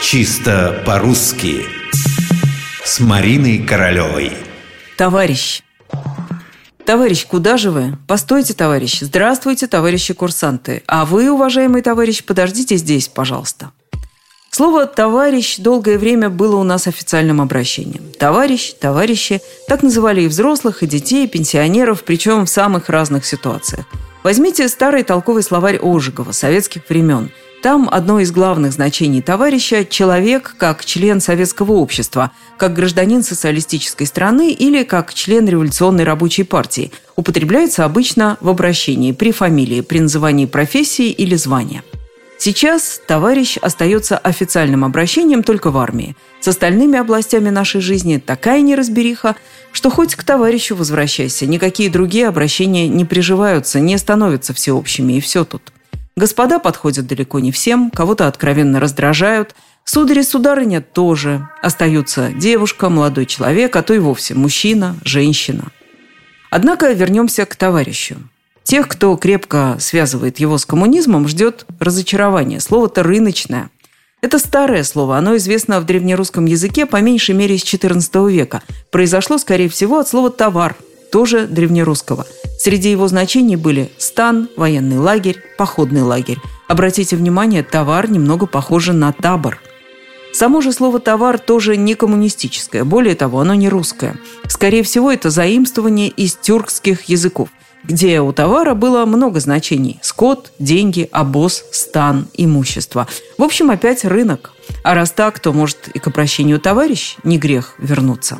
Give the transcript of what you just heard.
Чисто по-русски С Мариной Королевой Товарищ Товарищ, куда же вы? Постойте, товарищ. Здравствуйте, товарищи курсанты. А вы, уважаемый товарищ, подождите здесь, пожалуйста. Слово «товарищ» долгое время было у нас официальным обращением. Товарищ, товарищи – так называли и взрослых, и детей, и пенсионеров, причем в самых разных ситуациях. Возьмите старый толковый словарь Ожегова советских времен. Там одно из главных значений товарища – человек как член советского общества, как гражданин социалистической страны или как член революционной рабочей партии. Употребляется обычно в обращении при фамилии, при назывании профессии или звания. Сейчас товарищ остается официальным обращением только в армии. С остальными областями нашей жизни такая неразбериха, что хоть к товарищу возвращайся, никакие другие обращения не приживаются, не становятся всеобщими, и все тут. Господа подходят далеко не всем, кого-то откровенно раздражают, судари сударыня тоже. Остаются девушка, молодой человек, а то и вовсе мужчина, женщина. Однако вернемся к товарищу. Тех, кто крепко связывает его с коммунизмом, ждет разочарование. Слово-то «рыночное». Это старое слово, оно известно в древнерусском языке по меньшей мере с XIV века. Произошло, скорее всего, от слова «товар», тоже древнерусского. Среди его значений были стан, военный лагерь, походный лагерь. Обратите внимание, товар немного похоже на табор. Само же слово «товар» тоже не коммунистическое, более того, оно не русское. Скорее всего, это заимствование из тюркских языков где у товара было много значений – скот, деньги, обоз, стан, имущество. В общем, опять рынок. А раз так, то, может, и к обращению товарищ не грех вернуться.